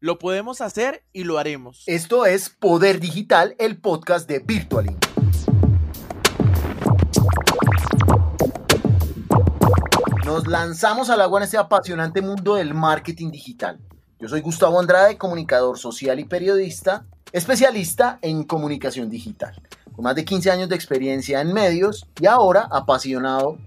Lo podemos hacer y lo haremos. Esto es Poder Digital, el podcast de Virtualing. Nos lanzamos al agua en este apasionante mundo del marketing digital. Yo soy Gustavo Andrade, comunicador social y periodista, especialista en comunicación digital, con más de 15 años de experiencia en medios y ahora apasionado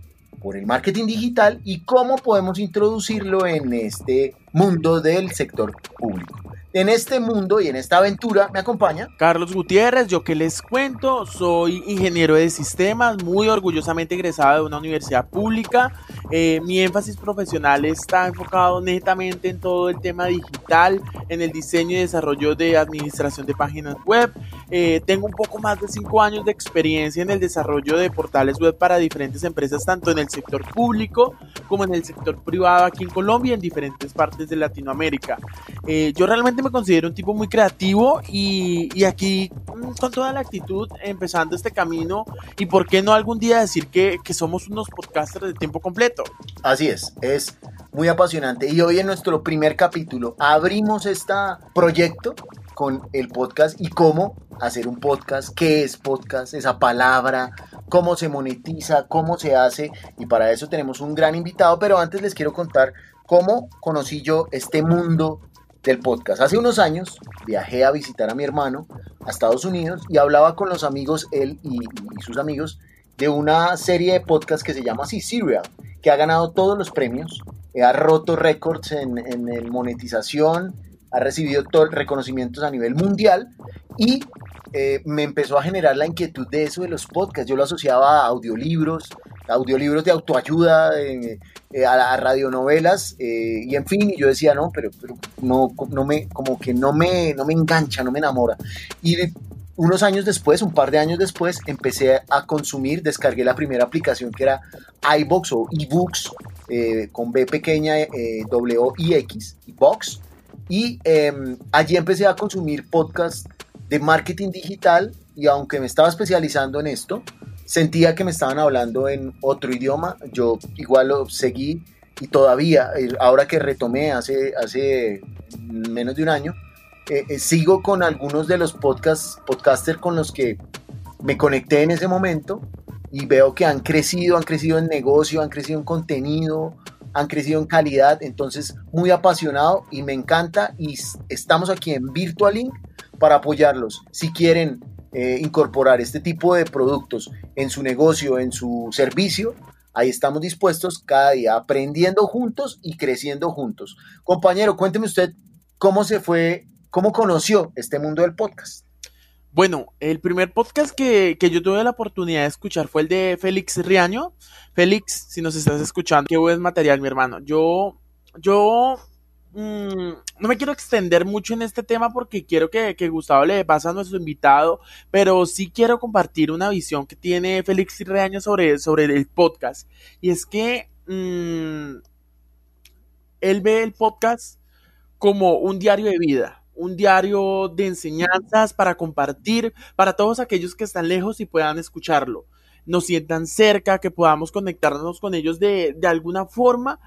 por el marketing digital y cómo podemos introducirlo en este mundo del sector público. En este mundo y en esta aventura me acompaña Carlos Gutiérrez, yo que les cuento, soy ingeniero de sistemas, muy orgullosamente egresado de una universidad pública. Eh, mi énfasis profesional está enfocado netamente en todo el tema digital, en el diseño y desarrollo de administración de páginas web. Eh, tengo un poco más de cinco años de experiencia en el desarrollo de portales web para diferentes empresas, tanto en el sector público como en el sector privado aquí en Colombia y en diferentes partes de Latinoamérica. Eh, yo realmente me considero un tipo muy creativo y, aquí mm, con toda la actitud empezando este camino y por qué no algún día decir que, que somos unos podcasters de tiempo completo. Así es, es muy apasionante y hoy en nuestro primer capítulo abrimos este proyecto con el podcast y cómo hacer un podcast, qué es podcast, esa palabra, cómo se monetiza, cómo se hace y para eso tenemos un gran invitado, pero antes les quiero contar cómo conocí yo este mundo del podcast. Hace unos años viajé a visitar a mi hermano a Estados Unidos y hablaba con los amigos, él y, sus amigos, de una serie de podcast que se llama así, Serial, que ha ganado todos los premios, ha roto récords en, en monetización, ha recibido todos los reconocimientos a nivel mundial y eh, me empezó a generar la inquietud de eso de los podcasts. Yo lo asociaba a audiolibros, audiolibros de autoayuda, eh, a, radionovelas eh, y en fin, y yo decía, no, pero, pero no, no me, como que no me, no me engancha, no me enamora. Y unos años después, un par de años después, empecé a consumir, descargué la primera aplicación que era iBox o eBooks, con B pequeña, W I X, Box, y em, allí empecé a consumir podcasts de marketing digital y aunque me estaba especializando en esto, sentía que me estaban hablando en otro idioma. Yo igual lo seguí y todavía, eh, ahora que retomé hace, hace menos de un año, eh, eh, sigo con algunos de los podcasts, podcasters con los que me conecté en ese momento y veo que han crecido, han crecido en negocio, han crecido en contenido, han crecido en calidad, entonces muy apasionado y me encanta y estamos aquí en Virtualink para apoyarlos. Si quieren eh, incorporar este tipo de productos en su negocio, en su servicio, ahí estamos dispuestos cada día aprendiendo juntos y creciendo juntos. Compañero, cuénteme usted cómo se fue, cómo conoció este mundo del podcast. Bueno, el primer podcast que, que, yo tuve la oportunidad de escuchar fue el de Félix Riaño. Félix, si nos estás escuchando, qué buen material, mi hermano. Yo, yo mm, no me quiero extender mucho en este tema porque quiero que, que, Gustavo le pase a nuestro invitado, pero sí quiero compartir una visión que tiene Félix Riaño sobre, sobre el podcast. Y es que mm, él ve el podcast como un diario de vida un diario de enseñanzas para compartir para todos aquellos que están lejos y puedan escucharlo. Nos sientan cerca, que podamos conectarnos con ellos de, de alguna forma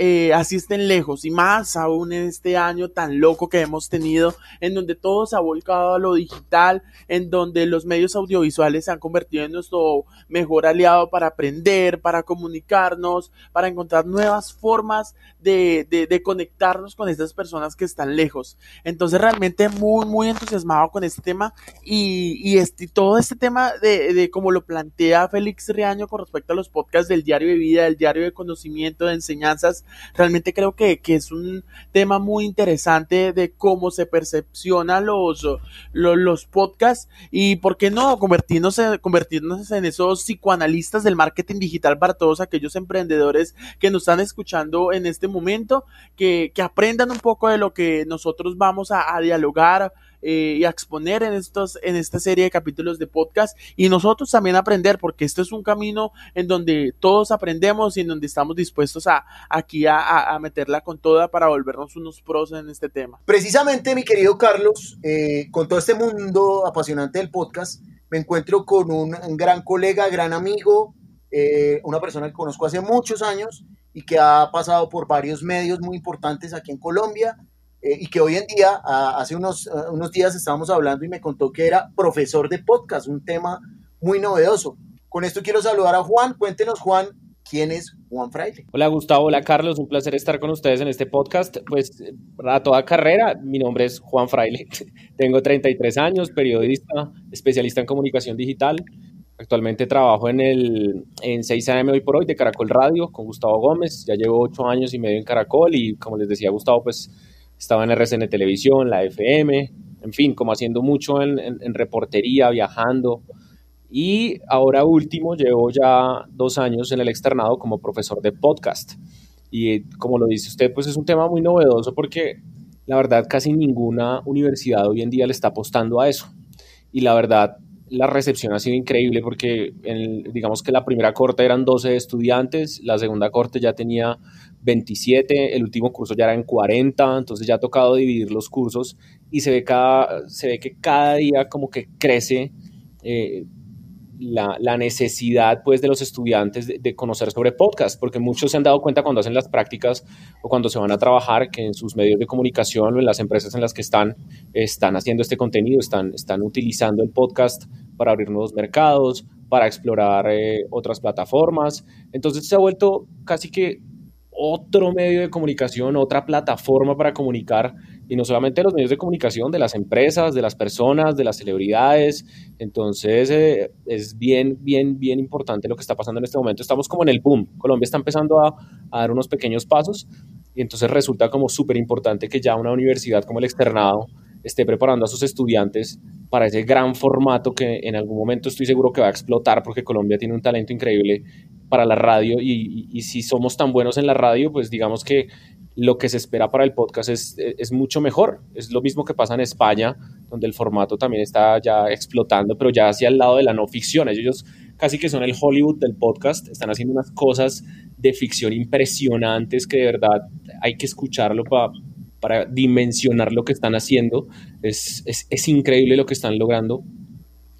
eh, así estén lejos y más aún en este año tan loco que hemos tenido en donde todo se ha volcado a lo digital, en donde los medios audiovisuales se han convertido en nuestro mejor aliado para aprender, para comunicarnos, para encontrar nuevas formas de, de, conectarnos con estas personas que están lejos. Entonces realmente muy, muy entusiasmado con este tema y, y este, todo este tema de, de como lo plantea Félix Riaño con respecto a los podcasts del diario de vida, del diario de conocimiento, de enseñanzas, realmente creo que, es un tema muy interesante de cómo se percepciona los, los, podcasts y por qué no convertirnos en, convertirnos en esos psicoanalistas del marketing digital para todos aquellos emprendedores que nos están escuchando en este momento, que, aprendan un poco de lo que nosotros vamos a dialogar, eh, y a exponer en, estos, en esta serie de capítulos de podcast y nosotros también aprender, porque este es un camino en donde todos aprendemos y en donde estamos dispuestos a aquí a, meterla con toda para volvernos unos pros en este tema. Precisamente, mi querido Carlos, eh, con todo este mundo apasionante del podcast, me encuentro con un, gran colega, gran amigo, eh, una persona que conozco hace muchos años y que ha pasado por varios medios muy importantes aquí en Colombia eh, y que hoy en día, hace unos, unos días estábamos hablando y me contó que era profesor de podcast, un tema muy novedoso. Con esto quiero saludar a Juan. Cuéntenos, Juan, ¿quién es Juan Fraile? Hola Gustavo, hola Carlos, un placer estar con ustedes en este podcast. Pues a toda carrera, mi nombre es Juan Fraile, tengo 33 años, periodista, especialista en comunicación digital. Actualmente trabajo en el en 6 AM hoy por hoy de Caracol Radio con Gustavo Gómez. Ya llevo 8 años y medio en Caracol y como les decía Gustavo, pues estaba en RCN Televisión, la FM, en fin, como haciendo mucho en, en reportería, viajando, y ahora último, llevo ya dos años en el externado como profesor de podcast. Y como lo dice usted, pues es un tema muy novedoso porque la verdad casi ninguna universidad hoy en día le está apostando a eso. Y la verdad, la recepción ha sido increíble porque digamos que la primera corte eran 12 estudiantes, la segunda corte ya tenía 27, el último curso ya era en 40, entonces ya ha tocado dividir los cursos y se ve, cada, se ve que cada día como que crece eh, la, necesidad pues, de los estudiantes de, conocer sobre podcast, porque muchos se han dado cuenta cuando hacen las prácticas o cuando se van a trabajar que en sus medios de comunicación o en las empresas en las que están, están haciendo este contenido, están, están utilizando el podcast para abrir nuevos mercados, para explorar eh, otras plataformas. Entonces se ha vuelto casi que otro medio de comunicación, otra plataforma para comunicar, y no solamente los medios de comunicación, de las empresas, de las personas, de las celebridades. Entonces eh, es bien, bien, bien importante lo que está pasando en este momento. Estamos como en el boom. Colombia está empezando a, a dar unos pequeños pasos y entonces resulta como súper importante que ya una universidad como el Externado esté preparando a sus estudiantes para ese gran formato que en algún momento estoy seguro que va a explotar porque Colombia tiene un talento increíble para la radio y, si somos tan buenos en la radio, pues digamos que lo que se espera para el podcast es, es, mucho mejor. Es lo mismo que pasa en España, donde el formato también está ya explotando, pero ya hacia el lado de la no ficción. Ellos casi que son el Hollywood del podcast, están haciendo unas cosas de ficción impresionantes que de verdad hay que escucharlo para para dimensionar lo que están haciendo. Es, es, es increíble lo que están logrando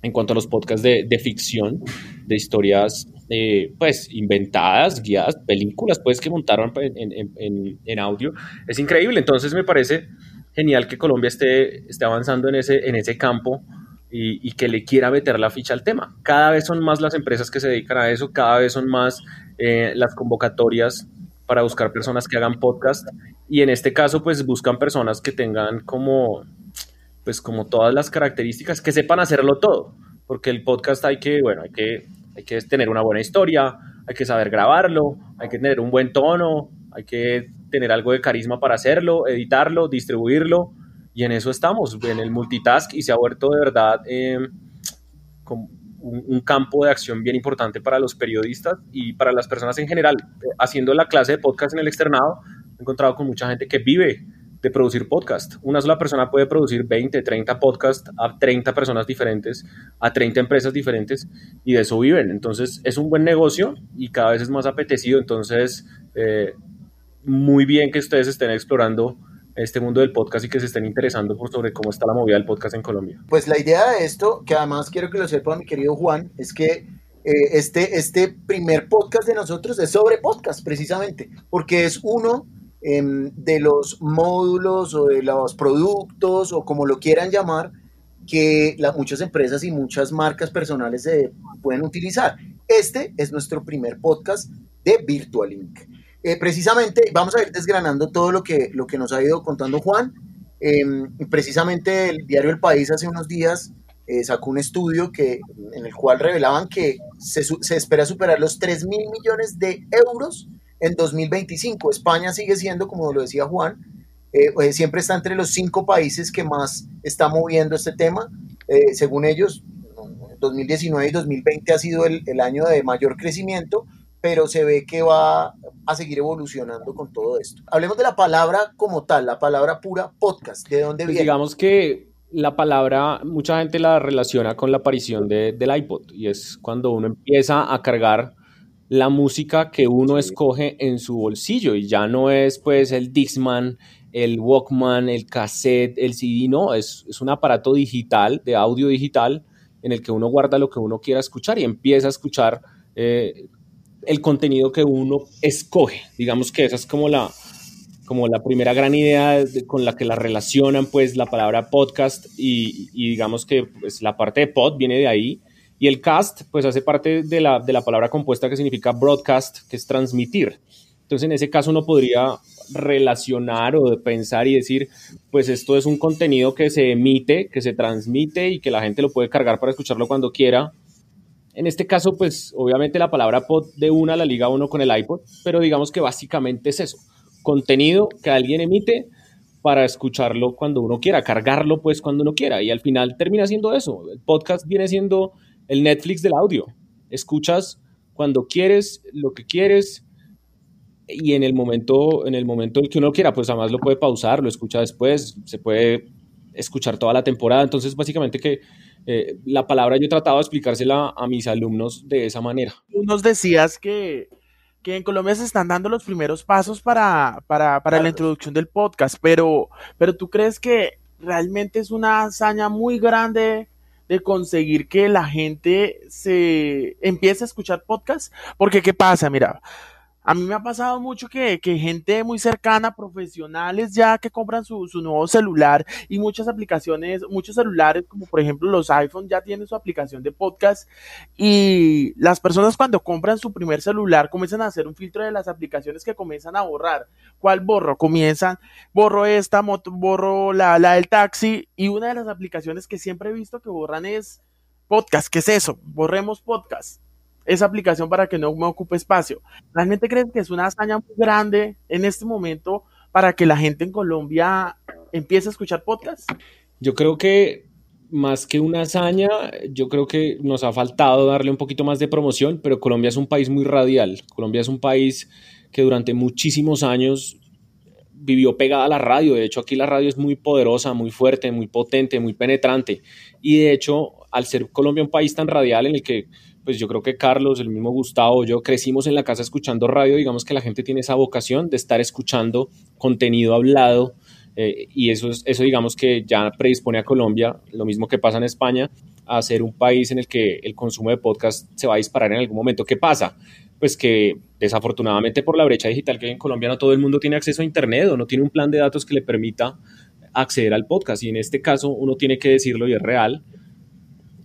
en cuanto a los podcasts de, de ficción, de historias eh, pues inventadas, guiadas, películas pues que montaron en, en, en, audio. Es increíble, entonces me parece genial que Colombia esté, esté avanzando en ese, en ese campo y, y, que le quiera meter la ficha al tema. Cada vez son más las empresas que se dedican a eso, cada vez son más eh, las convocatorias para buscar personas que hagan podcast y en este caso pues buscan personas que tengan como pues como todas las características que sepan hacerlo todo porque el podcast hay que bueno hay que hay que tener una buena historia, hay que saber grabarlo, hay que tener un buen tono, hay que tener algo de carisma para hacerlo, editarlo, distribuirlo, y en eso estamos, en el multitask, y se ha vuelto de verdad eh, un, campo de acción bien importante para los periodistas y para las personas en general. Eh, haciendo la clase de podcast en el externado, he encontrado con mucha gente que vive de producir podcast. Una sola persona puede producir 20, 30 podcasts a 30 personas diferentes, a 30 empresas diferentes y de eso viven. Entonces es un buen negocio y cada vez es más apetecido. Entonces, eh, muy bien que ustedes estén explorando este mundo del podcast y que se estén interesando por sobre cómo está la movida del podcast en Colombia. Pues la idea de esto, que además quiero que lo sepa mi querido Juan, es que eh, este, este primer podcast de nosotros es sobre podcast precisamente, porque es uno Em, de los módulos o de los productos o como lo quieran llamar que muchas empresas y muchas marcas personales se pueden utilizar. Este es nuestro primer podcast de Virtual Link. Eh, precisamente vamos a ir desgranando todo lo que, lo que nos ha ido contando Juan. Em, precisamente el diario El País hace unos días eh, sacó un estudio que, en el cual revelaban que se, se espera superar los 3 mil millones de euros en 2025. España sigue siendo, como lo decía Juan, eh, eh, siempre está entre los cinco países que más está moviendo este tema. Eh, según ellos, 2019 y 2020 ha sido el, el, año de mayor crecimiento, pero se ve que va a seguir evolucionando con todo esto. Hablemos de la palabra como tal, la palabra pura podcast. ¿De dónde pues viene? Digamos que la palabra, mucha gente la relaciona con la aparición de, del iPod y es cuando uno empieza a cargar la música que uno escoge en su bolsillo y ya no es pues el Dixman, el Walkman, el cassette, el CD, no, es, un aparato digital, de audio digital, en el que uno guarda lo que uno quiera escuchar y empieza a escuchar eh, el contenido que uno escoge. Digamos que esa es como la, como la primera gran idea con la que la relacionan pues la palabra podcast y, digamos que pues, la parte de pod viene de ahí y el cast pues hace parte de la, de la palabra compuesta que significa broadcast, que es transmitir. Entonces en ese caso uno podría relacionar o pensar y decir, pues esto es un contenido que se emite, que se transmite y que la gente lo puede cargar para escucharlo cuando quiera. En este caso, pues obviamente la palabra pod de una la liga uno con el iPod, pero digamos que básicamente es eso contenido que alguien emite para escucharlo cuando uno quiera, cargarlo pues cuando uno quiera. Y al final termina siendo eso. El podcast viene siendo el Netflix del audio. Escuchas cuando quieres, lo que quieres y en el momento en el momento en que uno quiera, pues además lo puede pausar, lo escucha después, se puede escuchar toda la temporada. Entonces, básicamente que eh, la palabra yo he tratado de explicársela a mis alumnos de esa manera. Tú nos decías que que en Colombia se están dando los primeros pasos para, para, para la introducción del podcast, pero, pero tú crees que realmente es una hazaña muy grande de conseguir que la gente se empiece a escuchar podcast, porque ¿qué pasa? Mira, a mí me ha pasado mucho que, gente muy cercana, profesionales ya que compran su, nuevo celular y muchas aplicaciones, muchos celulares como por ejemplo los iPhone ya tienen su aplicación de podcast y las personas cuando compran su primer celular comienzan a hacer un filtro de las aplicaciones que comienzan a borrar. ¿Cuál borro? Comienzan, borro esta, moto, borro la, la del taxi y una de las aplicaciones que siempre he visto que borran es podcast. ¿Qué es eso? Borremos podcast esa aplicación para que no me ocupe espacio. ¿Realmente creen que es una hazaña muy grande en este momento para que la gente en Colombia empiece a escuchar podcasts? Yo creo que más que una hazaña, yo creo que nos ha faltado darle un poquito más de promoción, pero Colombia es un país muy radial. Colombia es un país que durante muchísimos años vivió pegada a la radio. De hecho, aquí la radio es muy poderosa, muy fuerte, muy potente, muy penetrante. Y de hecho, al ser Colombia un país tan radial en el que pues yo creo que Carlos, el mismo Gustavo, yo crecimos en la casa escuchando radio, digamos que la gente tiene esa vocación de estar escuchando contenido hablado eh, y eso, eso digamos que ya predispone a Colombia, lo mismo que pasa en España, a ser un país en el que el consumo de podcast se va a disparar en algún momento. ¿Qué pasa? Pues que desafortunadamente por la brecha digital que hay en Colombia no todo el mundo tiene acceso a Internet o no tiene un plan de datos que le permita acceder al podcast y en este caso uno tiene que decirlo y es real,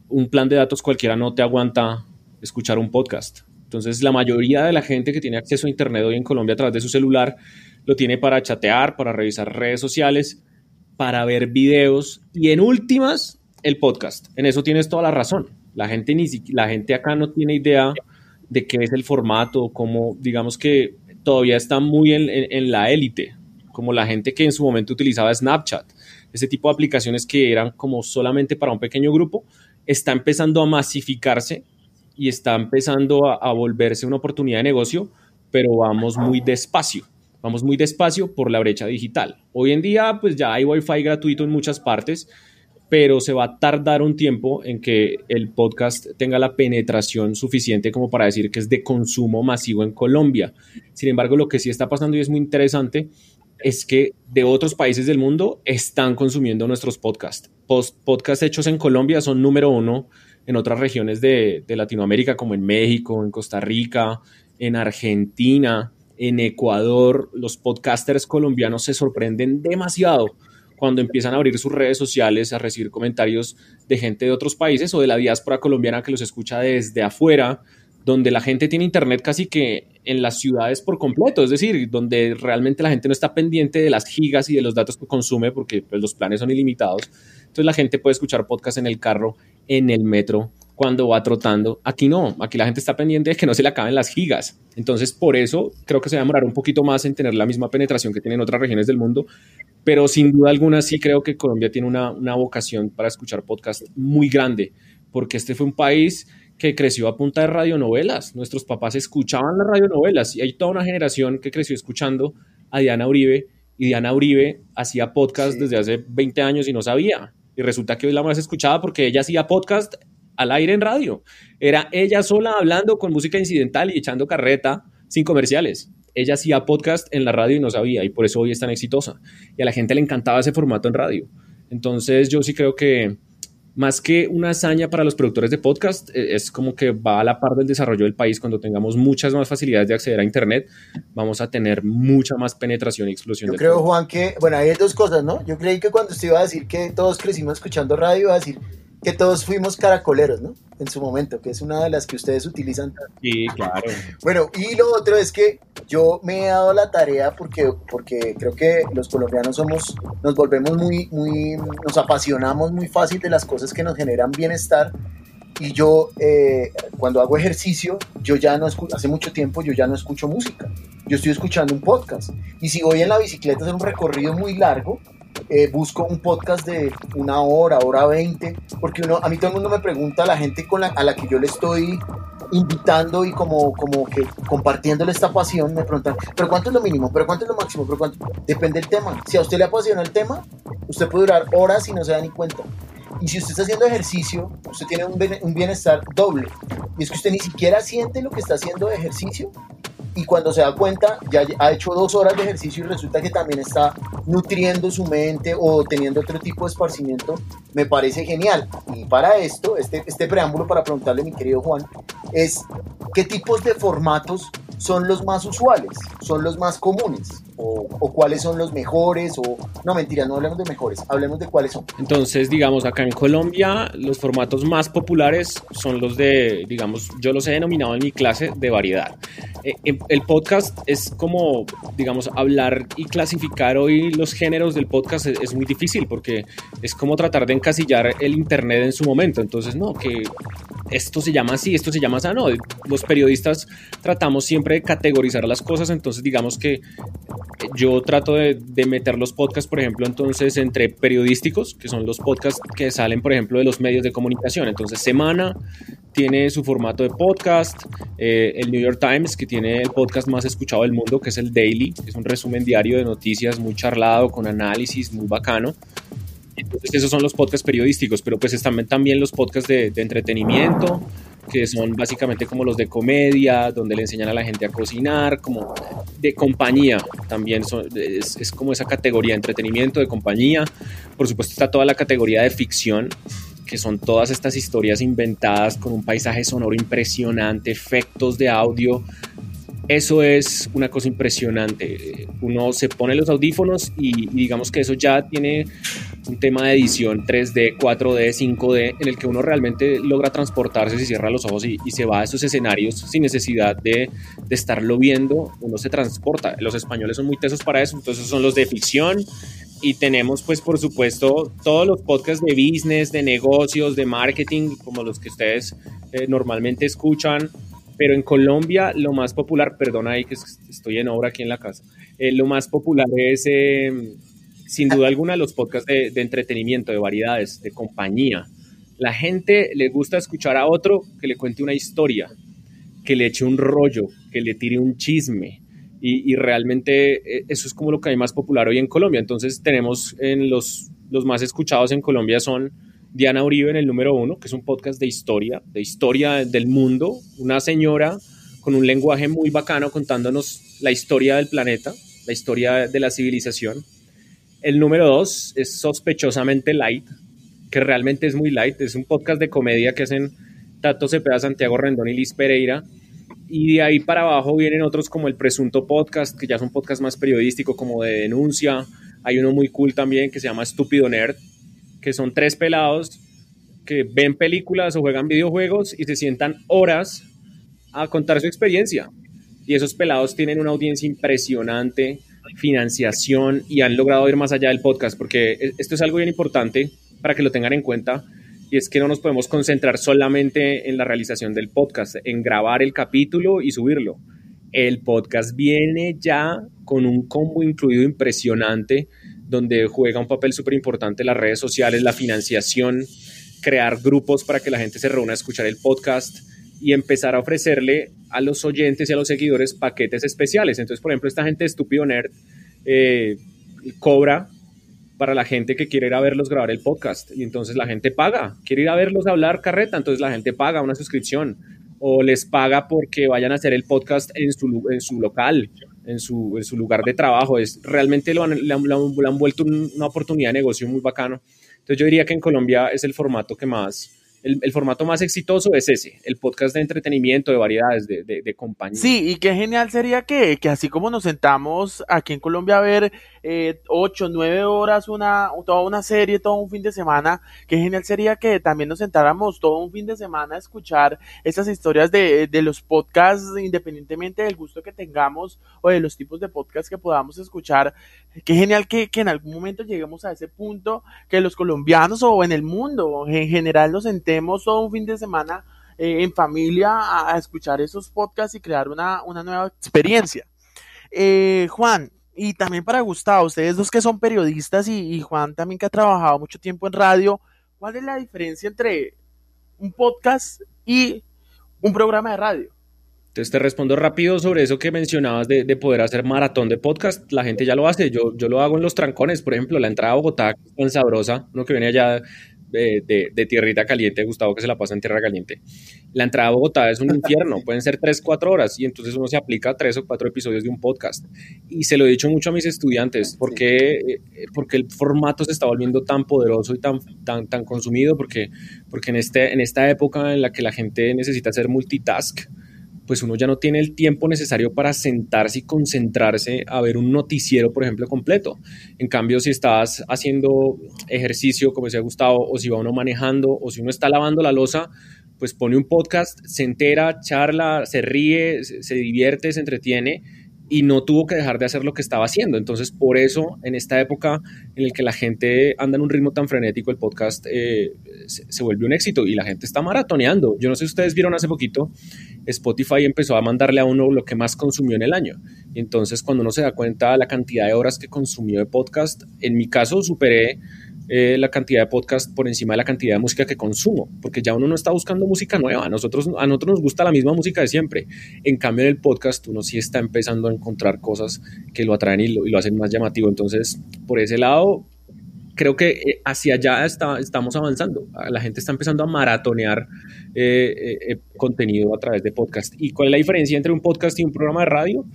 un plan de datos cualquiera no te aguanta escuchar un podcast. Entonces, la mayoría de la gente que tiene acceso a Internet hoy en Colombia a través de su celular lo tiene para chatear, para revisar redes sociales, para ver videos y en últimas, el podcast. En eso tienes toda la razón. La gente, ni la gente acá no tiene idea de qué es el formato, como digamos que todavía está muy en, en la élite, como la gente que en su momento utilizaba Snapchat, ese tipo de aplicaciones que eran como solamente para un pequeño grupo, está empezando a masificarse y está empezando a, volverse una oportunidad de negocio, pero vamos muy despacio. Vamos muy despacio por la brecha digital. Hoy en día, pues ya hay Wi-Fi gratuito en muchas partes, pero se va a tardar un tiempo en que el podcast tenga la penetración suficiente como para decir que es de consumo masivo en Colombia. Sin embargo, lo que sí está pasando y es muy interesante es que de otros países del mundo están consumiendo nuestros podcasts. Podcasts hechos en Colombia son número uno en otras regiones de, Latinoamérica, como en México, en Costa Rica, en Argentina, en Ecuador. Los podcasters colombianos se sorprenden demasiado cuando empiezan a abrir sus redes sociales, a recibir comentarios de gente de otros países o de la diáspora colombiana que los escucha desde afuera, donde la gente tiene internet casi que en las ciudades por completo, es decir, donde realmente la gente no está pendiente de las gigas y de los datos que consume porque pues, los planes son ilimitados. Entonces la gente puede escuchar podcast en el carro en el metro cuando va trotando. Aquí no, aquí la gente está pendiente de que no se le acaben las gigas. Entonces, por eso creo que se va a demorar un poquito más en tener la misma penetración que tienen otras regiones del mundo. Pero sin duda alguna sí creo que Colombia tiene una, una vocación para escuchar podcast muy grande, porque este fue un país que creció a punta de radionovelas. Nuestros papás escuchaban las radionovelas y hay toda una generación que creció escuchando a Diana Uribe y Diana Uribe hacía podcast desde hace 20 años y no sabía y resulta que hoy la más escuchada porque ella hacía podcast al aire en radio. Era ella sola hablando con música incidental y echando carreta sin comerciales. Ella hacía podcast en la radio y no sabía, y por eso hoy es tan exitosa. Y a la gente le encantaba ese formato en radio. Entonces yo sí creo que más que una hazaña para los productores de podcast, eh, es como que va a la par del desarrollo del país. Cuando tengamos muchas más facilidades de acceder a Internet, vamos a tener mucha más penetración y explosión. Yo creo, Juan, que, bueno, hay dos cosas, ¿no? Yo creí que cuando usted iba a decir que todos crecimos escuchando radio, iba a decir que todos fuimos caracoleros, ¿no? En su momento, que es una de las que ustedes utilizan. Sí, claro. Bueno, y lo otro es que yo me he dado la tarea porque, porque creo que los colombianos somos, nos volvemos muy, muy, nos apasionamos muy fácil de las cosas que nos generan bienestar. Y yo, eh, cuando hago ejercicio, yo ya no escucho, hace mucho tiempo yo ya no escucho música. Yo estoy escuchando un podcast. Y si voy en la bicicleta a hacer un recorrido muy largo, eh, busco un podcast de una hora, hora veinte, porque uno, a mí todo el mundo me pregunta, la gente con la, a la que yo le estoy invitando y como, como que compartiéndole esta pasión, me preguntan, ¿pero cuánto es lo mínimo? ¿Pero cuánto es lo máximo? ¿Pero cuánto? Depende del tema. Si a usted le apasiona el tema, usted puede durar horas y no se da ni cuenta. Y si usted está haciendo ejercicio, usted tiene un bienestar doble. Y es que usted ni siquiera siente lo que está haciendo de ejercicio y cuando se da cuenta ya ha hecho dos horas de ejercicio y resulta que también está nutriendo su mente o teniendo otro tipo de esparcimiento, me parece genial. Y para esto, este, este preámbulo para preguntarle mi querido Juan, es qué tipos de formatos son los más usuales, son los más comunes, o, cuáles son los mejores, o no mentira, no hablemos de mejores, hablemos de cuáles son. Entonces, digamos, acá en Colombia los formatos más populares son los de, digamos, yo los he denominado en mi clase de variedad. Eh, em, el podcast es como, digamos, hablar y clasificar hoy los géneros del podcast es, muy difícil porque es como tratar de encasillar el Internet en su momento. Entonces, no, que esto se llama así, esto se llama así. No, los periodistas tratamos siempre de categorizar las cosas. Entonces, digamos que yo trato de, de, meter los podcasts, por ejemplo, entonces entre periodísticos, que son los podcasts que salen, por ejemplo, de los medios de comunicación. Entonces, Semana tiene su formato de podcast, eh, el New York Times, que tiene el podcast más escuchado del mundo, que es el Daily, es un resumen diario de noticias muy charlado, con análisis, muy bacano. Entonces, esos son los podcasts periodísticos, pero pues están también los podcasts de, entretenimiento, que son básicamente como los de comedia, donde le enseñan a la gente a cocinar, como de compañía también, es, es, como esa categoría de entretenimiento, de compañía. Por supuesto está toda la categoría de ficción, que son todas estas historias inventadas con un paisaje sonoro impresionante, efectos de audio. Eso es una cosa impresionante. Uno se pone los audífonos y, digamos que eso ya tiene un tema de edición 3D, 4D, 5D, en el que uno realmente logra transportarse, si cierra los ojos y, se va a esos escenarios sin necesidad de, de, estarlo viendo, uno se transporta. Los españoles son muy tesos para eso, entonces son los de ficción, y tenemos pues por supuesto todos los podcasts de business, de negocios, de marketing, como los que ustedes eh, normalmente escuchan, pero en Colombia lo más popular, perdona ahí que estoy en obra aquí en la casa, eh, lo más popular es em, sin duda alguna los podcasts de, entretenimiento, de variedades, de compañía. La gente le gusta escuchar a otro que le cuente una historia, que le eche un rollo, que le tire un chisme, y, realmente eh, eso es como lo que hay más popular hoy en Colombia. Entonces tenemos en los, los más escuchados en Colombia son Diana Uribe en el número uno, que es un podcast de historia, de historia del mundo, una señora con un lenguaje muy bacano contándonos la historia del planeta, la historia de la civilización. El número dos es sospechosamente light, que realmente es muy light, es un podcast de comedia que hacen Tato Cepeda, Santiago Rendón y Liz Pereira, y de ahí para abajo vienen otros como el Presunto Podcast, que ya es un podcast más periodístico, como de denuncia. Hay uno muy cool también que se llama Estúpido Nerd, que son tres pelados que ven películas o juegan videojuegos y se sientan horas a contar su experiencia. Y esos pelados tienen una audiencia impresionante, financiación y han logrado ir más allá del podcast, porque e-, esto es algo bien importante para que lo tengan en cuenta y es que no nos podemos concentrar solamente en la realización del podcast, en grabar el capítulo y subirlo. El podcast viene ya con un combo incluido impresionante, donde juega un papel súper importante las redes sociales, la financiación, crear grupos para que la gente se reúna a escuchar el podcast y empezar a ofrecerle a los oyentes y a los seguidores paquetes especiales. Entonces, por ejemplo, esta gente de Estúpido Nerd eh, cobra para la gente que quiere ir a verlos grabar el podcast. Y entonces la gente paga, quiere ir a verlos hablar carreta, entonces la gente paga una suscripción o les paga porque vayan a hacer el podcast en su, en su local en su, lugar de trabajo. Es, realmente lo han, vuelto una oportunidad de negocio muy bacano. Entonces yo diría que en Colombia es el formato que más, el, el, formato más exitoso es ese, el podcast de entretenimiento, de variedades, de, de, de compañía. Sí, y qué genial sería que, que, así como nos sentamos aquí en Colombia a ver eh, 8, 9 horas, una, toda una serie, todo un fin de semana, qué genial sería que también nos sentáramos todo un fin de semana a escuchar esas historias de, de los podcasts, independientemente del gusto que tengamos o de los tipos de podcasts que podamos escuchar. Qué genial que, que en algún momento lleguemos a ese punto que los colombianos o en el mundo en general nos sentemos todo un fin de semana eh, en familia a, escuchar esos podcasts y crear una, una nueva experiencia. Eh, Juan, y también para Gustavo, ustedes dos que son periodistas y, Juan también que ha trabajado mucho tiempo en radio, ¿cuál es la diferencia entre un podcast y un programa de radio? Entonces te respondo rápido sobre eso que mencionabas de, de, poder hacer maratón de podcast. La gente ya lo hace, yo, yo lo hago en los trancones, por ejemplo, la entrada a Bogotá tan sabrosa, uno que viene allá de, de, de, tierrita caliente, Gustavo que se la pasa en tierra caliente. La entrada a Bogotá es un infierno, pueden ser 3, 4 horas y entonces uno se aplica a 3 o 4 episodios de un podcast. Y se lo he dicho mucho a mis estudiantes, porque, eh, porque el formato se está volviendo tan poderoso y tan, tan, tan consumido, porque, porque en, este, en esta época en la que la gente necesita hacer multitask, pues uno ya no tiene el tiempo necesario para sentarse y concentrarse a ver un noticiero, por ejemplo, completo. En cambio, si estás haciendo ejercicio, como decía Gustavo, o si va uno manejando, o si uno está lavando la losa, pues pone un podcast, se entera, charla, se ríe, se divierte, se entretiene y no tuvo que dejar de hacer lo que estaba haciendo. Entonces, por eso, en esta época en la que la gente anda en un ritmo tan frenético, el podcast eh, se, se, vuelve un éxito y la gente está maratoneando. Yo no sé si ustedes vieron hace poquito, Spotify empezó a mandarle a uno lo que más consumió en el año. Y entonces, cuando uno se da cuenta de la cantidad de horas que consumió de podcast, en mi caso superé eh, la cantidad de podcast por encima de la cantidad de música que consumo, porque ya uno no está buscando música nueva, a nosotros, a nosotros nos gusta la misma música de siempre. En cambio, en el podcast uno sí está empezando a encontrar cosas que lo atraen y lo, y lo hacen más llamativo. Entonces, por ese lado, creo que eh, hacia allá está, estamos avanzando. La gente está empezando a maratonear eh, contenido a través de podcast. ¿Y cuál es la diferencia entre un podcast y un programa de radio?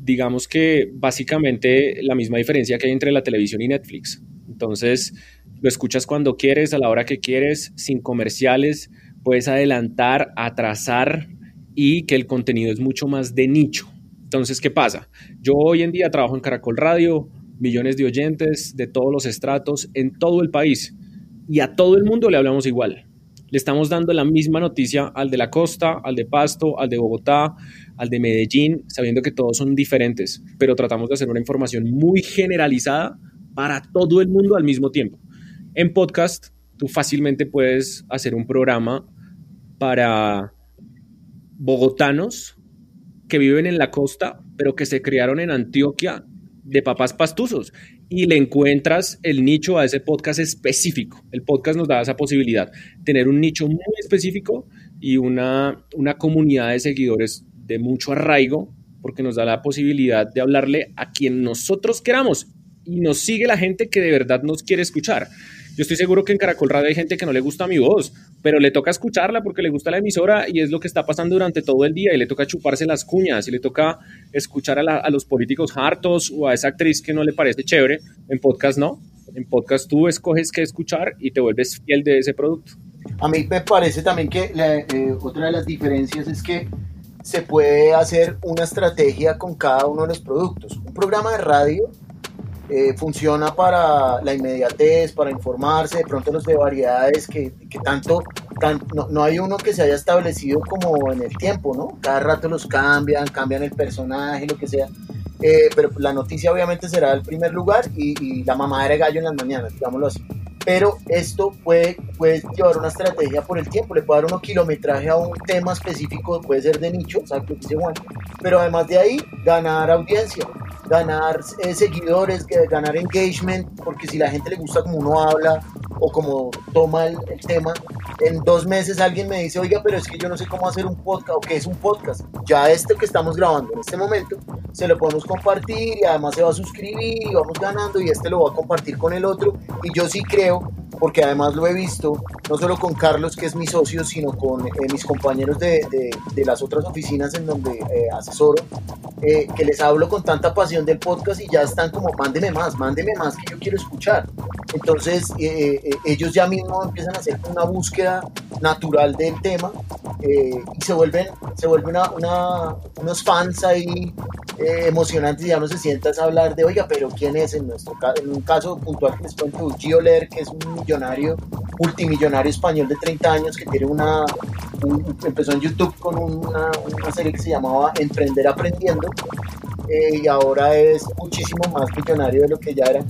Digamos que básicamente la misma diferencia que hay entre la televisión y Netflix. Entonces, lo escuchas cuando quieres, a la hora que quieres, sin comerciales, puedes adelantar, atrasar y que el contenido es mucho más de nicho. Entonces, ¿qué pasa? Yo hoy en día trabajo en Caracol Radio, millones de oyentes de todos los estratos en todo el país y a todo el mundo le hablamos igual. Le estamos dando la misma noticia al de la costa, al de Pasto, al de Bogotá, al de Medellín, sabiendo que todos son diferentes, pero tratamos de hacer una información muy generalizada para todo el mundo al mismo tiempo. En podcast, tú fácilmente puedes hacer un programa para bogotanos que viven en la costa, pero que se criaron en Antioquia de papás pastusos y le encuentras el nicho a ese podcast específico. El podcast nos da esa posibilidad, tener un nicho muy específico y una, una comunidad de seguidores de mucho arraigo, porque nos da la posibilidad de hablarle a quien nosotros queramos y nos sigue la gente que de verdad nos quiere escuchar. Yo estoy seguro que en Caracol Radio hay gente que no le gusta mi voz, pero le toca escucharla porque le gusta la emisora y es lo que está pasando durante todo el día y le toca chuparse las cuñas y le toca escuchar a, los políticos hartos o a esa actriz que no le parece chévere. En podcast no. En podcast tú escoges qué escuchar y te vuelves fiel de ese producto. A mí me parece también que eh, otra de las diferencias es que se puede hacer una estrategia con cada uno de los productos. Un programa de radio eh, funciona para la inmediatez, para informarse, de pronto los de variedades que, que tanto, tan, no, no, hay uno que se haya establecido como en el tiempo, ¿no? Cada rato los cambian, cambian el personaje, lo que sea. Eh, pero la noticia obviamente será el primer lugar y, la mamadera de gallo en las mañanas, digámoslo así pero esto puede, puede llevar una estrategia por el tiempo, le puede dar uno kilometraje a un tema específico, puede ser de nicho, exacto, que dice Juan, pero además de ahí, ganar audiencia, ganar eh, seguidores, ganar engagement, porque si la gente le gusta como uno habla o como toma el, el, tema, en dos meses alguien me dice, oiga, pero es que yo no sé cómo hacer un podcast o qué es un podcast. Ya este que estamos grabando en este momento, se lo podemos compartir y además se va a suscribir y vamos ganando y este lo va a compartir con el otro. Y yo sí creo, you. Porque además lo he visto, no solo con Carlos, que es mi socio, sino con eh, mis compañeros de, de, de, las otras oficinas en donde eh, asesoro, eh, que les hablo con tanta pasión del podcast y ya están como, mándeme más, mándeme más que yo quiero escuchar. Entonces eh, eh, ellos ya mismos empiezan a hacer una búsqueda natural del tema y se vuelven, se vuelven una, unos fans ahí emocionantes ya no se sientas a hablar de, oiga, pero ¿quién es? En, nuestro, en un caso puntual que les cuento, Gio Ler, que es un millonario, multimillonario español de 30 años que tiene una, empezó en YouTube con una, serie que se llamaba Emprender Aprendiendo eh, y ahora es muchísimo más millonario de lo que ya era.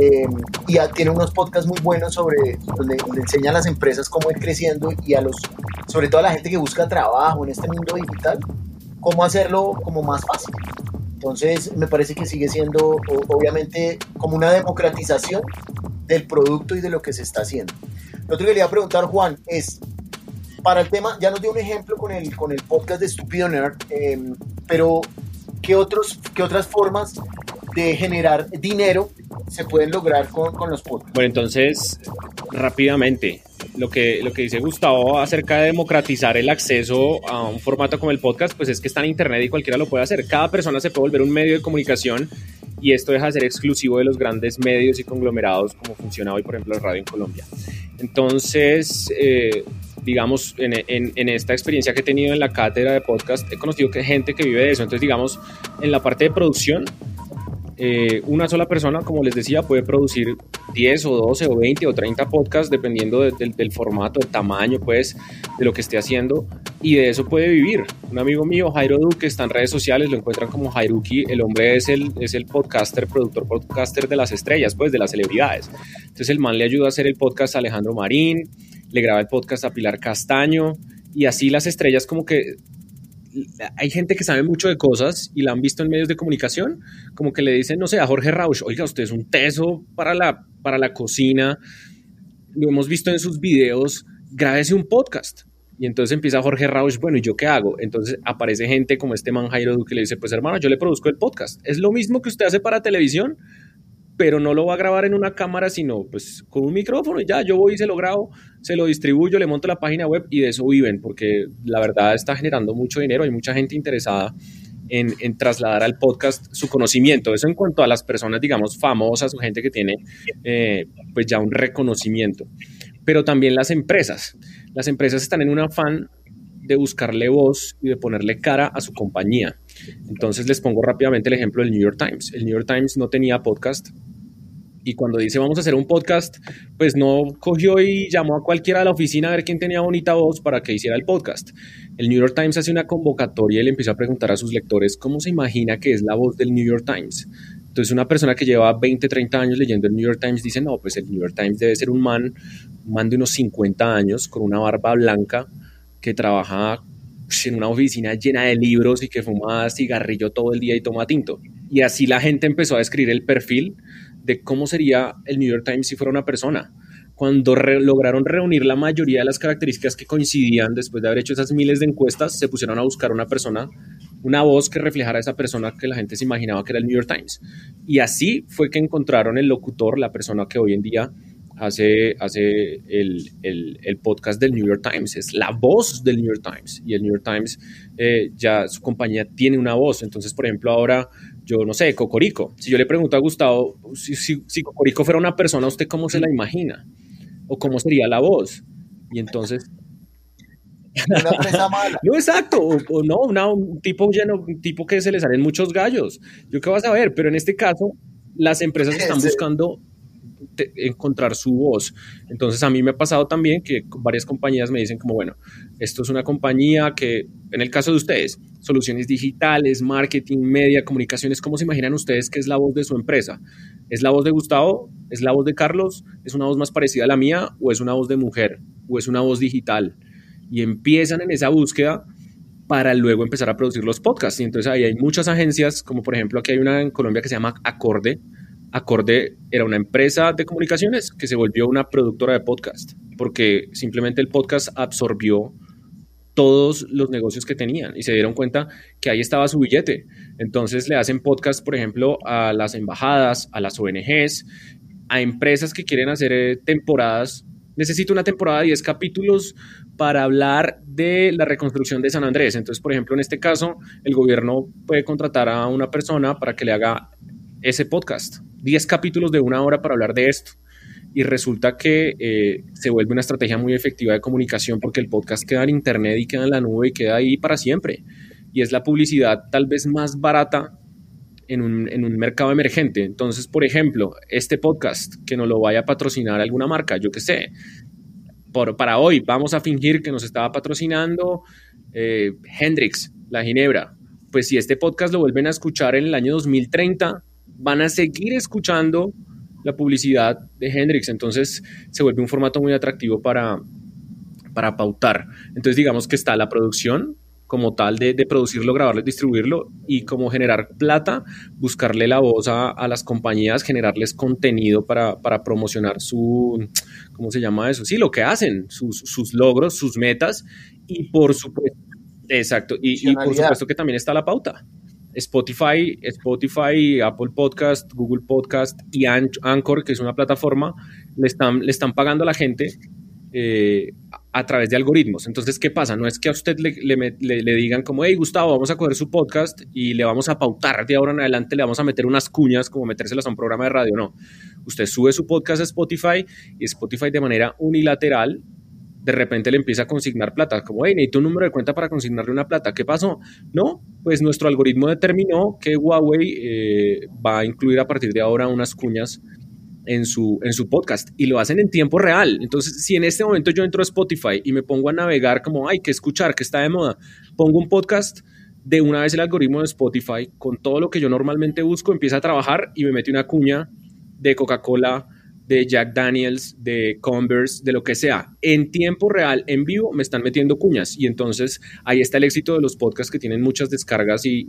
Eh, y tiene unos podcasts muy buenos sobre donde, enseña a las empresas cómo ir creciendo y a los, sobre todo a la gente que busca trabajo en este mundo digital, cómo hacerlo como más fácil. Entonces me parece que sigue siendo obviamente como una democratización del producto y de lo que se está haciendo. Lo otro que quería preguntar, Juan, es, para el tema, ya nos dio un ejemplo con el, con el podcast de Estúpido Nerd, eh, pero ¿qué, otros, qué otras formas de generar dinero se pueden lograr con, con, los podcasts? Bueno, entonces, rápidamente, lo que, lo que dice Gustavo acerca de democratizar el acceso a un formato como el podcast, pues es que está en Internet y cualquiera lo puede hacer. Cada persona se puede volver un medio de comunicación y esto deja de ser exclusivo de los grandes medios y conglomerados como funciona hoy, por ejemplo, la radio en Colombia. Entonces, eh, digamos, en, en, esta experiencia que he tenido en la cátedra de podcast, he conocido que gente que vive de eso. Entonces, digamos, en la parte de producción, eh, una sola persona, como les decía, puede producir 10 o 12 o 20 o 30 podcasts dependiendo del formato, del tamaño, pues, de lo que esté haciendo y de eso puede vivir. Un amigo mío, Jairo Duque, está en redes sociales, lo encuentran como Jairuki, el hombre es el, es el podcaster, productor podcaster de las estrellas, pues, de las celebridades. Entonces el man le ayuda a hacer el podcast a Alejandro Marín, le graba el podcast a Pilar Castaño y así las estrellas como que hay gente que sabe mucho de cosas y la han visto en medios de comunicación, como que le dicen, no sé, a Jorge Rausch, oiga, usted es un teso para la, para la cocina, lo hemos visto en sus videos, grábese un podcast. Y entonces empieza Jorge Rausch, bueno, ¿y yo qué hago? Entonces aparece gente como este man Jairo Duque que le dice, pues hermano, yo le produzco el podcast. Es lo mismo que usted hace para televisión, pero no lo va a grabar en una cámara, sino pues con un micrófono y ya, yo voy y se lo grabo, se lo distribuyo, le monto la página web y de eso viven, porque la verdad está generando mucho dinero, hay mucha gente interesada en, en, trasladar al podcast su conocimiento. Eso en cuanto a las personas, digamos, famosas o gente que tiene eh, pues ya un reconocimiento. Pero también las empresas. Las empresas están en un afán de buscarle voz y de ponerle cara a su compañía. Entonces les pongo rápidamente el ejemplo del New York Times. El New York Times no tenía podcast y cuando dice vamos a hacer un podcast, pues no cogió y llamó a cualquiera de la oficina a ver quién tenía bonita voz para que hiciera el podcast. El New York Times hace una convocatoria y le empieza a preguntar a sus lectores cómo se imagina que es la voz del New York Times. Entonces una persona que lleva 20, 30 años leyendo el New York Times dice, no, pues el New York Times debe ser un man, un man de unos 50 años con una barba blanca que trabaja en una oficina llena de libros y que fuma cigarrillo todo el día y toma tinto. Y así la gente empezó a escribir el perfil de cómo sería el New York Times si fuera una persona. Cuando lograron reunir la mayoría de las características que coincidían después de haber hecho esas miles de encuestas, se pusieron a buscar una persona, una voz que reflejara a esa persona que la gente se imaginaba que era el New York Times. Y así fue que encontraron el locutor, la persona que hoy en día hace, hace el, el, podcast del New York Times, es la voz del New York Times y el New York Times eh, ya su compañía tiene una voz, entonces por ejemplo ahora yo no sé, Cocorico, si yo le pregunto a Gustavo si, si, Cocorico fuera una persona, ¿usted cómo se la imagina? ¿O cómo sería la voz? Y entonces una presa mala. No, exacto, o, no, un tipo lleno, un tipo que se le salen muchos gallos. Yo qué vas a ver, pero en este caso, las empresas están buscando encontrar su voz. Entonces a mí me ha pasado también que varias compañías me dicen como, bueno, esto es una compañía que, en el caso de ustedes, soluciones digitales, marketing, media, comunicaciones, ¿cómo se imaginan ustedes que es la voz de su empresa? ¿Es la voz de Gustavo? ¿Es la voz de Carlos? ¿Es una voz más parecida a la mía? ¿O es una voz de mujer? ¿O es una voz digital? Y empiezan en esa búsqueda para luego empezar a producir los podcasts. Y entonces ahí hay muchas agencias, como por ejemplo aquí hay una en Colombia que se llama Acorde, Acorde era una empresa de comunicaciones que se volvió una productora de podcast, porque simplemente el podcast absorbió todos los negocios que tenían y se dieron cuenta que ahí estaba su billete. Entonces le hacen podcast, por ejemplo, a las embajadas, a las ONGs, a empresas que quieren hacer eh, temporadas necesito una temporada de 10 capítulos para hablar de la reconstrucción de San Andrés. Entonces, por ejemplo, en este caso, el gobierno puede contratar a una persona para que le haga ese podcast, 10 capítulos de una hora para hablar de esto. Y resulta que eh, se vuelve una estrategia muy efectiva de comunicación porque el podcast queda en internet y queda en la nube y queda ahí para siempre. Y es la publicidad tal vez más barata en un, en un, mercado emergente. Entonces, por ejemplo, este podcast que nos lo vaya a patrocinar alguna marca, yo qué sé, por, para hoy vamos a fingir que nos estaba patrocinando eh, Hendrix, la Ginebra. Pues si este podcast lo vuelven a escuchar en el año 2030, van a seguir escuchando la publicidad de Hendrix. Entonces se vuelve un formato muy atractivo para, para pautar. Entonces digamos que está la producción, como tal de, producirlo, grabarlo, distribuirlo y como generar plata, buscarle la voz a, las compañías, generarles contenido para, promocionar su, ¿cómo se llama eso? Sí, lo que hacen, sus, logros, sus metas y por supuesto, exacto, y, por supuesto que también está la pauta. Spotify, Spotify, Apple Podcast, Google Podcast y Anchor, que es una plataforma, le están, le están pagando a la gente eh, a través de algoritmos. Entonces, ¿qué pasa? No es que a usted le, le, digan como, hey, Gustavo, vamos a coger su podcast y le vamos a pautar de ahora en adelante, le vamos a meter unas cuñas como metérselas a un programa de radio. No, usted sube su podcast a Spotify y Spotify de manera unilateral de repente le empieza a consignar plata, como, hey, necesito un número de cuenta para consignarle una plata. ¿Qué pasó? No, pues nuestro algoritmo determinó que Huawei eh, va a incluir a partir de ahora unas cuñas en su, en su podcast y lo hacen en tiempo real. Entonces, si en este momento yo entro a Spotify y me pongo a navegar como, hay que escuchar, que está de moda, pongo un podcast, de una vez el algoritmo de Spotify, con todo lo que yo normalmente busco, empieza a trabajar y me mete una cuña de Coca-Cola, de Jack Daniels, de Converse, de lo que sea. En tiempo real, en vivo, me están metiendo cuñas. Y entonces ahí está el éxito de los podcasts que tienen muchas descargas y,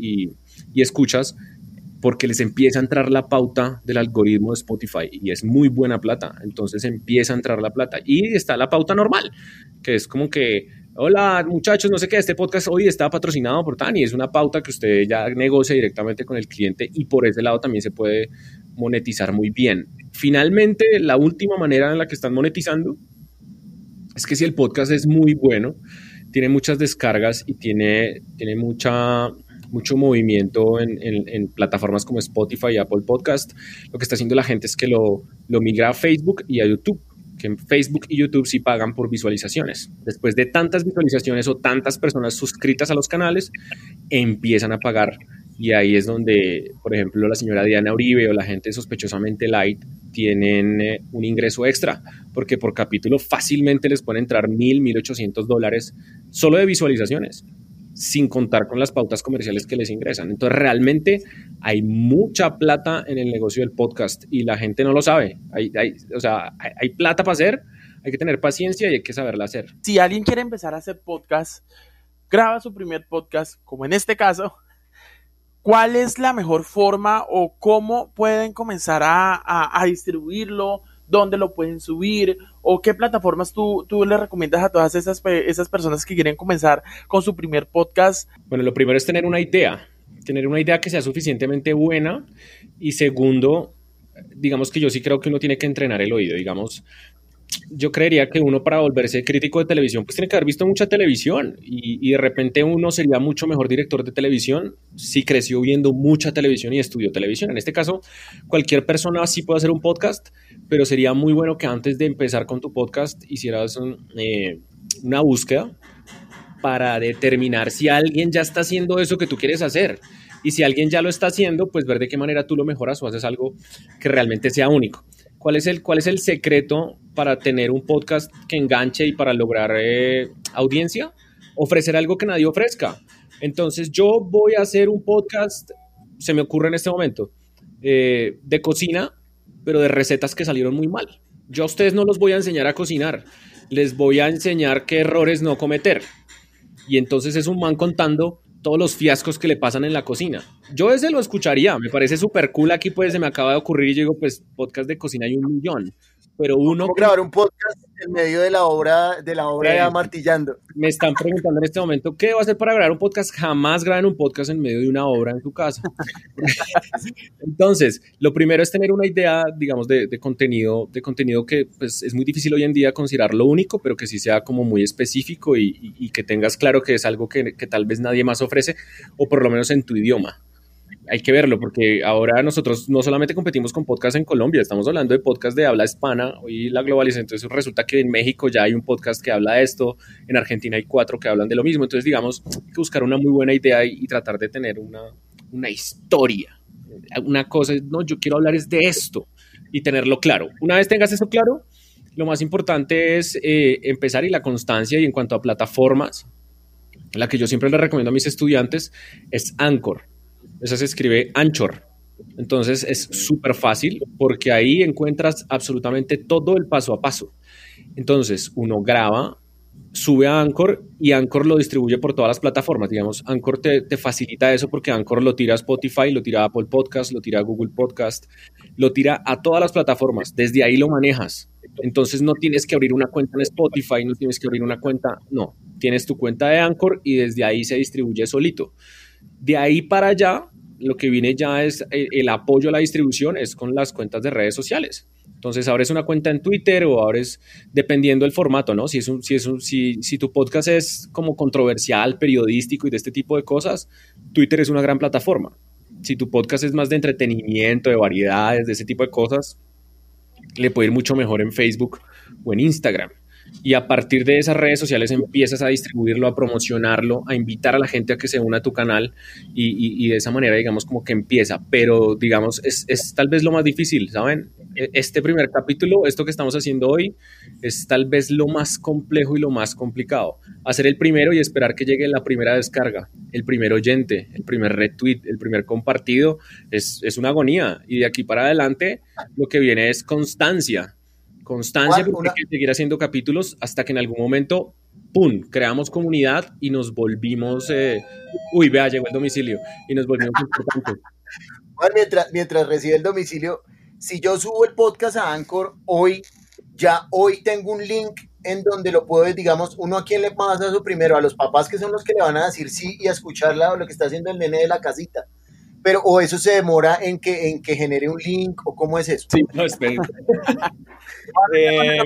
y escuchas porque les empieza a entrar la pauta del algoritmo de Spotify y es muy buena plata. Entonces empieza a entrar la plata. Y está la pauta normal, que es como que, hola muchachos, no sé qué, este podcast hoy está patrocinado por Tani. Es una pauta que usted ya negocia directamente con el cliente y por ese lado también se puede monetizar muy bien. Finalmente, la última manera en la que están monetizando es que si el podcast es muy bueno, tiene muchas descargas y tiene, tiene mucha mucho movimiento en, plataformas como Spotify y Apple Podcast. Lo que está haciendo la gente es que lo, lo migra a Facebook y a YouTube que en Facebook y YouTube sí pagan por visualizaciones. Después de tantas visualizaciones o tantas personas suscritas a los canales, empiezan a pagar. Y ahí es donde, por ejemplo, la señora Diana Uribe o la gente sospechosamente light tienen eh, un ingreso extra, porque por capítulo fácilmente les pueden entrar mil, mil ochocientos dólares solo de visualizaciones sin contar con las pautas comerciales que les ingresan. Entonces, realmente hay mucha plata en el negocio del podcast y la gente no lo sabe. Hay, o sea, hay, plata para hacer, hay que tener paciencia y hay que saberla hacer. Si alguien quiere empezar a hacer podcast, graba su primer podcast, como en este caso, ¿cuál es la mejor forma o cómo pueden comenzar a, a distribuirlo? dónde lo pueden subir o qué plataformas tú, tú le recomiendas a todas esas, esas personas que quieren comenzar con su primer podcast. Bueno, lo primero es tener una idea, tener una idea que sea suficientemente buena y segundo, digamos que yo sí creo que uno tiene que entrenar el oído, digamos, yo creería que uno para volverse crítico de televisión, pues tiene que haber visto mucha televisión y, de repente uno sería mucho mejor director de televisión si creció viendo mucha televisión y estudió televisión. En este caso, cualquier persona sí puede hacer un podcast, pero sería muy bueno que antes de empezar con tu podcast hicieras eh, una búsqueda para determinar si alguien ya está haciendo eso que tú quieres hacer. Y si alguien ya lo está haciendo, pues ver de qué manera tú lo mejoras o haces algo que realmente sea único. ¿Cuál es el, cuál es el secreto para tener un podcast que enganche y para lograr eh, audiencia? Ofrecer algo que nadie ofrezca. Entonces yo voy a hacer un podcast, se me ocurre en este momento, eh, de cocina, pero de recetas que salieron muy mal. Yo a ustedes no los voy a enseñar a cocinar, les voy a enseñar qué errores no cometer. Y entonces es un man contando todos los fiascos que le pasan en la cocina. Yo ese lo escucharía, me parece súper cool. Aquí pues se me acaba de ocurrir y digo, pues podcast de cocina hay un millón, pero uno... grabar un podcast en medio de la obra, de la obra de Martillando. Me están preguntando en este momento, ¿qué va a hacer para grabar un podcast? Jamás graben un podcast en medio de una obra en tu casa. Entonces, lo primero es tener una idea, digamos, de, contenido, de contenido que pues, es muy difícil hoy en día considerarlo único, pero que sí sea como muy específico y, que tengas claro que es algo que, que tal vez nadie más ofrece, o por lo menos en tu idioma hay que verlo, porque ahora nosotros no solamente competimos con podcast en Colombia, estamos hablando de podcast de habla hispana, hoy la globalización, entonces resulta que en México ya hay un podcast que habla de esto, en Argentina hay cuatro que hablan de lo mismo, entonces digamos, hay que buscar una muy buena idea y, tratar de tener una, una historia, una cosa, no, yo quiero hablar es de esto y tenerlo claro. Una vez tengas eso claro, lo más importante es eh, empezar y la constancia y en cuanto a plataformas, la que yo siempre le recomiendo a mis estudiantes es Anchor esa se escribe Anchor. Entonces es súper fácil porque ahí encuentras absolutamente todo el paso a paso. Entonces uno graba, sube a Anchor y Anchor lo distribuye por todas las plataformas. Digamos, Anchor te, te, facilita eso porque Anchor lo tira a Spotify, lo tira a Apple Podcast, lo tira a Google Podcast, lo tira a todas las plataformas. Desde ahí lo manejas. Entonces no tienes que abrir una cuenta en Spotify, no tienes que abrir una cuenta, no. Tienes tu cuenta de Anchor y desde ahí se distribuye solito. De ahí para allá lo que viene ya es eh, el, apoyo a la distribución, es con las cuentas de redes sociales. Entonces abres una cuenta en Twitter o abres, dependiendo del formato, ¿no? Si, es un, si, es un, si, si tu podcast es como controversial, periodístico y de este tipo de cosas, Twitter es una gran plataforma. Si tu podcast es más de entretenimiento, de variedades, de ese tipo de cosas, le puede ir mucho mejor en Facebook o en Instagram y a partir de esas redes sociales empiezas a distribuirlo, a promocionarlo, a invitar a la gente a que se una a tu canal y, de esa manera, digamos, como que empieza. Pero, digamos, es, es, tal vez lo más difícil, ¿saben? E, este primer capítulo, esto que estamos haciendo hoy, es tal vez lo más complejo y lo más complicado. Hacer el primero y esperar que llegue la primera descarga, el primer oyente, el primer retweet, el primer compartido, es, es una agonía. Y de aquí para adelante, lo que viene es constancia Constancia, porque hay que seguir haciendo capítulos hasta que en algún momento, ¡pum!, creamos comunidad y nos volvimos, eh, uy, vea, llegó el domicilio y nos volvimos importantes. mientras, mientras recibe el domicilio, si yo subo el podcast a Anchor hoy, ya hoy tengo un link en donde lo puedo, digamos, uno a quién le pasa eso primero, a los papás que son los que le van a decir sí y a escuchar lo que está haciendo el nene de la casita. Pero, o eso se demora en que, en que genere un link, o cómo es eso. Sí, no, esperen. eh,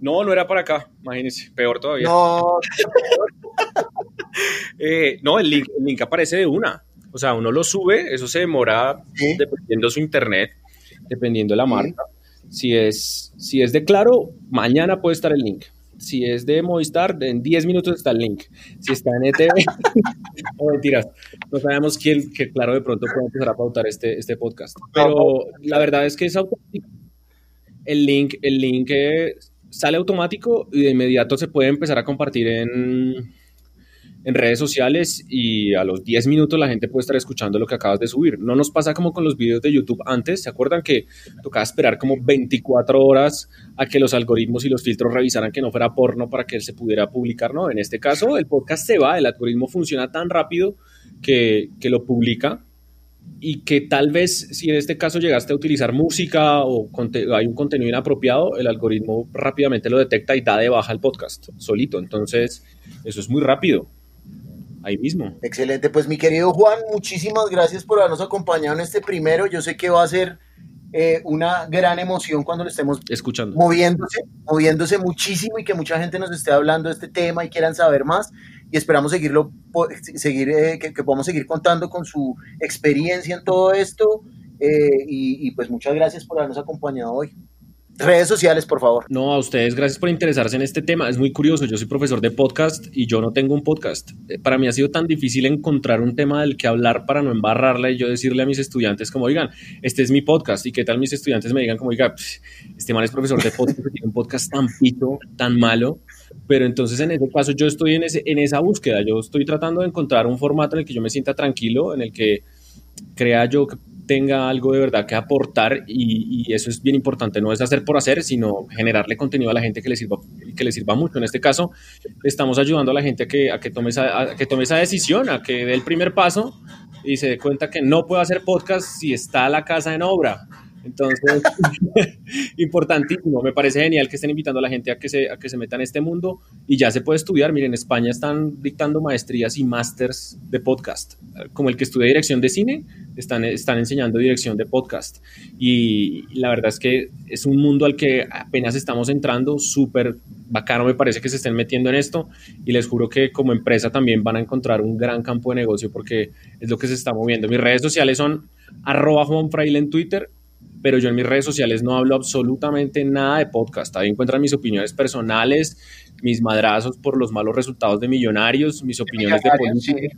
no, no era para acá, imagínense, peor todavía. No, eh, no el, link, el link aparece de una. O sea, uno lo sube, eso se demora dependiendo de su internet, dependiendo de la marca. Si es, si es de claro, mañana puede estar el link si es de Movistar, en 10 minutos está el link. Si está en ETV, o mentiras, no sabemos quién, que claro, de pronto puede empezar a pautar este, este podcast. Pero la verdad es que es automático. El link, el link eh, sale automático y de inmediato se puede empezar a compartir en, en redes sociales y a los 10 minutos la gente puede estar escuchando lo que acabas de subir. No nos pasa como con los videos de YouTube antes, ¿se acuerdan que tocaba esperar como 24 horas a que los algoritmos y los filtros revisaran que no fuera porno para que se pudiera publicar? No, en este caso el podcast se va, el algoritmo funciona tan rápido que, que lo publica y que tal vez si en este caso llegaste a utilizar música o hay un contenido inapropiado, el algoritmo rápidamente lo detecta y da de baja el podcast solito. Entonces, eso es muy rápido ahí mismo. Excelente, pues mi querido Juan, muchísimas gracias por habernos acompañado en este primero. Yo sé que va a ser eh, una gran emoción cuando lo estemos escuchando, moviéndose, moviéndose muchísimo y que mucha gente nos esté hablando de este tema y quieran saber más. Y esperamos seguirlo, seguir, eh, que, podamos seguir contando con su experiencia en todo esto. Eh, y pues muchas gracias por habernos acompañado hoy. Redes sociales, por favor. No, a ustedes, gracias por interesarse en este tema. Es muy curioso, yo soy profesor de podcast y yo no tengo un podcast. Eh, para mí ha sido tan difícil encontrar un tema del que hablar para no embarrarla y yo decirle a mis estudiantes como, oigan, este es mi podcast y qué tal mis estudiantes me digan como, oiga, este mal es profesor de podcast, tiene un podcast tan pito, tan malo. Pero entonces en ese caso yo estoy en, ese, en esa búsqueda, yo estoy tratando de encontrar un formato en el que yo me sienta tranquilo, en el que crea yo que tenga algo de verdad que aportar y, eso es bien importante, no es hacer por hacer, sino generarle contenido a la gente que le sirva, que le sirva mucho. En este caso, estamos ayudando a la gente a que, a que, tome, esa, que tome esa decisión, a que dé el primer paso y se dé cuenta que no puede hacer podcast si está la casa en obra. Entonces, importantísimo, me parece genial que estén invitando a la gente a que, se, a que se meta en este mundo y ya se puede estudiar. Miren, en España están dictando maestrías y másters de podcast, como el que estudia dirección de cine, están, están enseñando dirección de podcast. Y la verdad es que es un mundo al que apenas estamos entrando, súper bacano me parece que se estén metiendo en esto y les juro que como empresa también van a encontrar un gran campo de negocio porque es lo que se está moviendo. Mis redes sociales son arroba Juan Fraile en Twitter, pero yo en mis redes sociales no hablo absolutamente nada de podcast. Ahí encuentran mis opiniones personales, mis madrazos por los malos resultados de millonarios, mis opiniones de política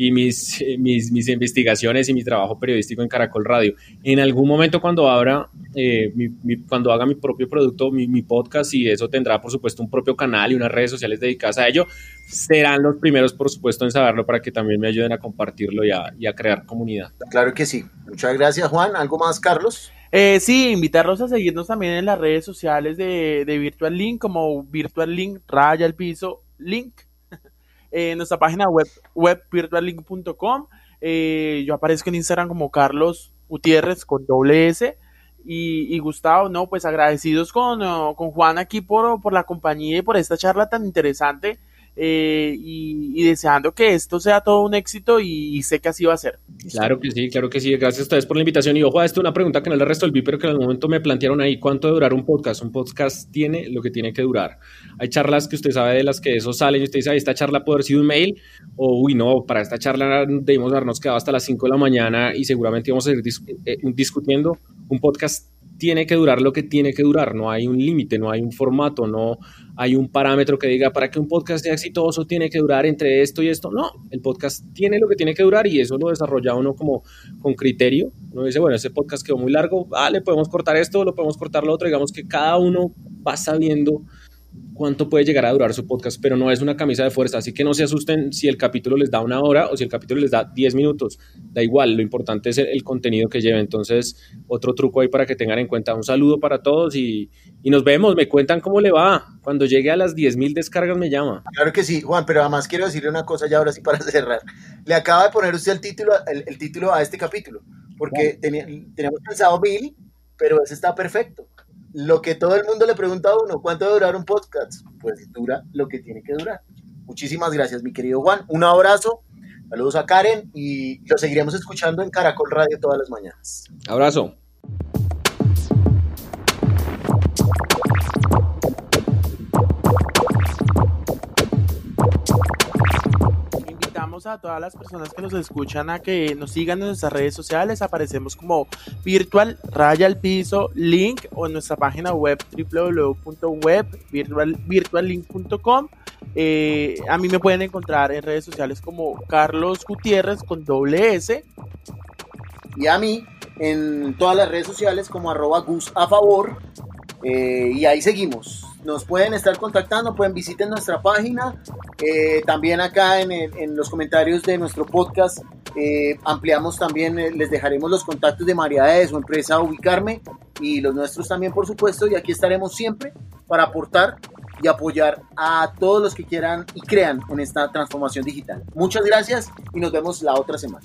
y mis, mis, mis, investigaciones y mi trabajo periodístico en Caracol Radio. En algún momento cuando abra, eh, cuando haga mi propio producto, mi, mi, podcast, y eso tendrá por supuesto un propio canal y unas redes sociales dedicadas a ello, serán los primeros por supuesto en saberlo para que también me ayuden a compartirlo y a, y a crear comunidad. Claro que sí. Muchas gracias Juan. ¿Algo más Carlos? Eh, sí, invitarlos a seguirnos también en las redes sociales de, de Virtual Link como Virtual Link, raya el piso, link en nuestra página web, web virtuallink.com. Eh, yo aparezco en Instagram como Carlos Gutiérrez con doble S. Y, Gustavo, no, pues agradecidos con, con Juan aquí por, por la compañía y por esta charla tan interesante. Eh, y, deseando que esto sea todo un éxito y, sé que así va a ser. Claro que sí, claro que sí. Gracias a ustedes por la invitación. Y ojo, esto es una pregunta que no le resolví, pero que en el momento me plantearon ahí, ¿cuánto debe durar un podcast? Un podcast tiene lo que tiene que durar. Hay charlas que usted sabe de las que eso sale y usted dice, esta charla puede haber sido un mail o, uy, no, para esta charla debimos habernos quedado hasta las 5 de la mañana y seguramente íbamos a seguir eh, discutiendo. Un podcast tiene que durar lo que tiene que durar, no hay un límite, no hay un formato, no hay un parámetro que diga para que un podcast sea exitoso tiene que durar entre esto y esto. No, el podcast tiene lo que tiene que durar y eso lo desarrolla uno como con criterio. Uno dice, bueno, ese podcast quedó muy largo, vale, podemos cortar esto, lo podemos cortar lo otro, digamos que cada uno va sabiendo cuánto puede llegar a durar su podcast, pero no es una camisa de fuerza, así que no se asusten si el capítulo les da una hora o si el capítulo les da 10 minutos, da igual, lo importante es el, contenido que lleve, entonces otro truco ahí para que tengan en cuenta, un saludo para todos y, y nos vemos, me cuentan cómo le va, cuando llegue a las 10.000 descargas me llama. Claro que sí, Juan, pero además quiero decirle una cosa ya ahora sí para cerrar, le acaba de poner usted el título, el, título a este capítulo, porque teníamos pensado mil, pero ese está perfecto lo que todo el mundo le pregunta a uno, ¿cuánto debe durar un podcast? Pues dura lo que tiene que durar. Muchísimas gracias, mi querido Juan. Un abrazo. Saludos a Karen y lo seguiremos escuchando en Caracol Radio todas las mañanas. Abrazo. A todas las personas que nos escuchan a que nos sigan en nuestras redes sociales. Aparecemos como virtual raya al piso link o en nuestra página web www.web.virtuallink.com. Eh, a mí me pueden encontrar en redes sociales como Carlos Gutiérrez con doble S. Y a mí en todas las redes sociales como arroba Gus a favor. Eh, y ahí seguimos nos pueden estar contactando, pueden visitar nuestra página. Eh, también acá en, los comentarios de nuestro podcast eh, ampliamos también, eh, les dejaremos los contactos de María su empresa Ubicarme y los nuestros también, por supuesto. Y aquí estaremos siempre para aportar y apoyar a todos los que quieran y crean en esta transformación digital. Muchas gracias y nos vemos la otra semana.